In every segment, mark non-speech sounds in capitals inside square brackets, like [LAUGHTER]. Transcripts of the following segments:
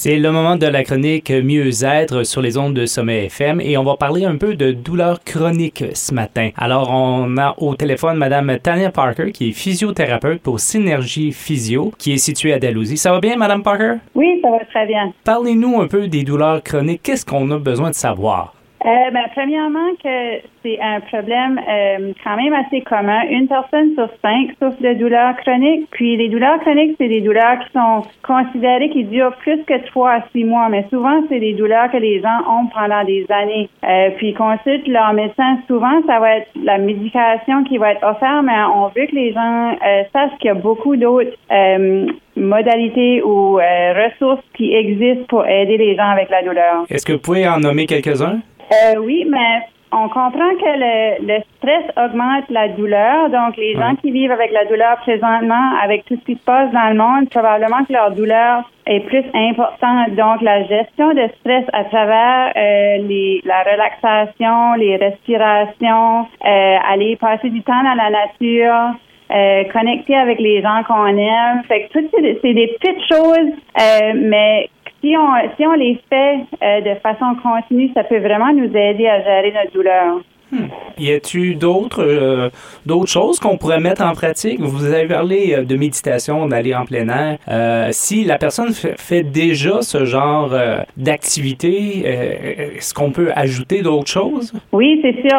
C'est le moment de la chronique Mieux-être sur les ondes de Sommet FM et on va parler un peu de douleurs chroniques ce matin. Alors, on a au téléphone Madame Tania Parker, qui est physiothérapeute pour Synergie Physio, qui est située à Dalhousie. Ça va bien, Madame Parker? Oui, ça va très bien. Parlez-nous un peu des douleurs chroniques. Qu'est-ce qu'on a besoin de savoir? Euh, ben, premièrement, que c'est un problème euh, quand même assez commun. Une personne sur cinq souffre de douleurs chroniques. Puis les douleurs chroniques, c'est des douleurs qui sont considérées qui durent plus que trois à six mois. Mais souvent, c'est des douleurs que les gens ont pendant des années. Euh, puis consultent leur médecin. Souvent, ça va être la médication qui va être offerte, mais on veut que les gens euh, sachent qu'il y a beaucoup d'autres euh, modalités ou ressources qui existent pour aider les gens avec la douleur. Est-ce que vous pouvez en nommer quelques-uns? Euh, oui, mais on comprend que le, le, stress augmente la douleur. Donc, les gens qui vivent avec la douleur présentement, avec tout ce qui se passe dans le monde, probablement que leur douleur est plus importante. Donc, la gestion de stress à travers euh, les, la relaxation, les respirations, euh, aller passer du temps dans la nature, euh, connecter avec les gens qu'on aime. Fait que tout c'est des petites choses, euh, mais si on, si on les fait euh, de façon continue, ça peut vraiment nous aider à gérer notre douleur. Hmm. Y a-t-il d'autres euh, d'autres choses qu'on pourrait mettre en pratique? Vous avez parlé euh, de méditation, d'aller en plein air. Euh, si la personne fait, déjà ce genre d'activité, est-ce qu'on peut ajouter d'autres choses? Oui, c'est sûr.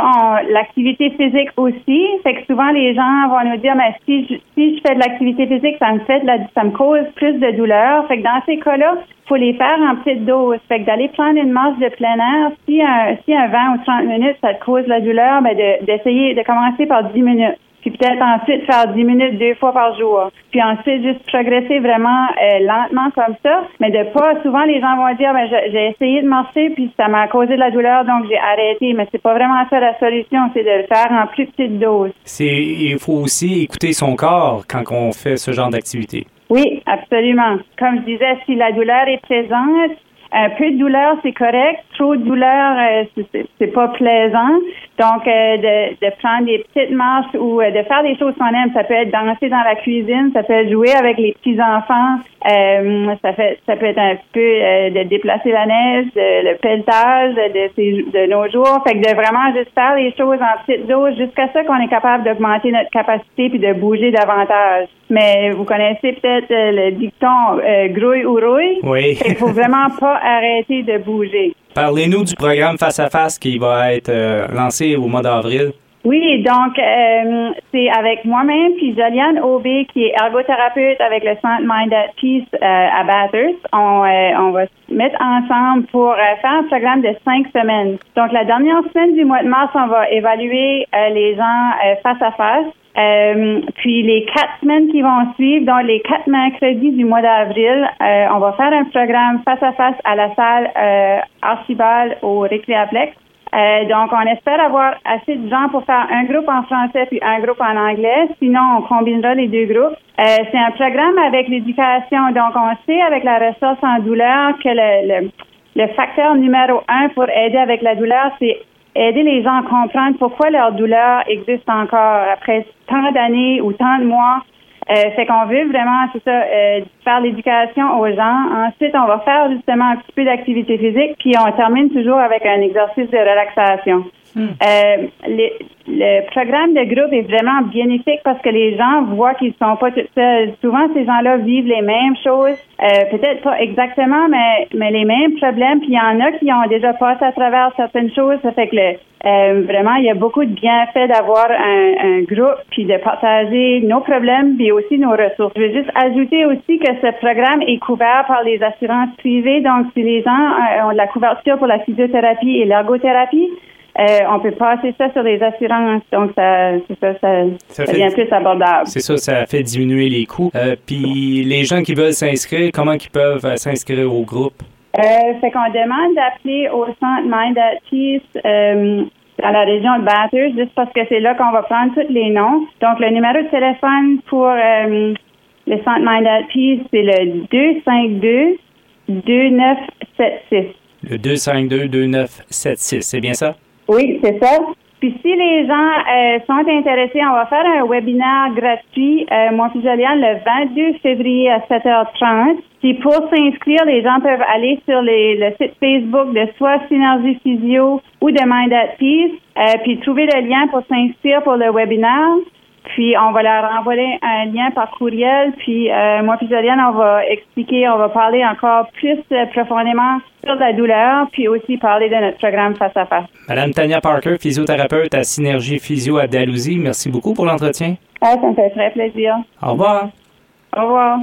L'activité physique aussi. Fait que souvent les gens vont nous dire, mais si je, si je fais de l'activité physique, ça me fait de la, ça me cause plus de douleur. Fait que dans ces cas-là, faut les faire en petite dose. Fait que d'aller prendre une marche de plein air, si un, si un 20 ou 30 minutes, ça te cause la douleur, ben d'essayer de, commencer par 10 minutes. Puis peut-être ensuite faire 10 minutes deux fois par jour. Puis ensuite juste progresser vraiment euh, lentement comme ça. Mais de pas, souvent les gens vont dire, ben j'ai essayé de marcher puis ça m'a causé de la douleur donc j'ai arrêté. Mais c'est pas vraiment ça la solution, c'est de le faire en plus petite dose. C'est, il faut aussi écouter son corps quand on fait ce genre d'activité. Oui, absolument. Comme je disais, si la douleur est présente, un peu de douleur, c'est correct. Trop de douleur, euh, c'est pas plaisant. Donc, euh, de, de, prendre des petites marches ou euh, de faire des choses qu'on aime, ça peut être danser dans la cuisine, ça peut être jouer avec les petits enfants, ça fait, ça peut être un peu de déplacer la neige, le pelletage de, de nos jours. Fait que de vraiment juste faire les choses en petite dose jusqu'à ce qu'on est capable d'augmenter notre capacité puis de bouger davantage. Mais vous connaissez peut-être le dicton grouille ou rouille? Oui. Il faut vraiment [LAUGHS] pas arrêter de bouger. Parlez-nous du programme Face à Face qui va être euh, lancé au mois d'avril. Oui, donc euh, c'est avec moi-même puis Joliane Aubé qui est ergothérapeute avec le Centre Mind at Peace euh, à Bathurst. On, on va se mettre ensemble pour faire un programme de cinq semaines. Donc la dernière semaine du mois de mars, on va évaluer les gens face à face. Euh, puis les quatre semaines qui vont suivre, donc les quatre mercredis du mois d'avril, euh, on va faire un programme face à face à la salle euh, Archibald au Récréaplex. Euh, donc, on espère avoir assez de gens pour faire un groupe en français puis un groupe en anglais. Sinon, on combinera les deux groupes. c'est un programme avec l'éducation. Donc, on sait avec la ressource en douleur que le, le, le facteur numéro un pour aider avec la douleur, c'est aider les gens à comprendre pourquoi leur douleur existe encore après tant d'années ou tant de mois. Euh, fait qu'on veut vraiment, c'est ça, euh, faire l'éducation aux gens. Ensuite, on va faire justement un petit peu d'activité physique, puis on termine toujours avec un exercice de relaxation. Hmm. Euh, le programme de groupe est vraiment bénéfique parce que les gens voient qu'ils sont pas tout seuls. Souvent, ces gens-là vivent les mêmes choses, euh, peut-être pas exactement, mais, mais les mêmes problèmes. Puis il y en a qui ont déjà passé à travers certaines choses. Ça fait que euh, vraiment, il y a beaucoup de bienfaits d'avoir un, un, groupe, puis de partager nos problèmes, puis aussi nos ressources. Je veux juste ajouter aussi que ce programme est couvert par les assurances privées. Donc, si les gens ont de la couverture pour la physiothérapie et l'ergothérapie, euh, on peut passer ça sur les assurances, donc ça, ça, ça, devient plus abordable. C'est ça, ça fait diminuer les coûts. Euh, puis les gens qui veulent s'inscrire, comment ils peuvent euh, s'inscrire au groupe? Euh, fait qu'on demande d'appeler au centre Mind at Peace dans la région de Bathurst, juste parce que c'est là qu'on va prendre tous les noms. Donc le numéro de téléphone pour le centre Mind at Peace, c'est le 252 2976. Le 252 2976, c'est bien ça? Oui, c'est ça. Puis si les gens euh, sont intéressés, on va faire un webinaire gratuit, euh, Joliane, le 22 février à 7h30. Puis pour s'inscrire, les gens peuvent aller sur les, le site Facebook de soit Synergie Physio ou de Mind at Peace, euh, puis trouver le lien pour s'inscrire pour le webinaire. Puis on va leur envoyer un lien par courriel. Puis euh, moi puis on va expliquer, on va parler encore plus profondément sur la douleur, puis aussi parler de notre programme face à face. Madame Tania Parker, physiothérapeute à Synergie Physio à Dalhousie, merci beaucoup pour l'entretien. Ah, ça me fait très plaisir. Au revoir. Au revoir.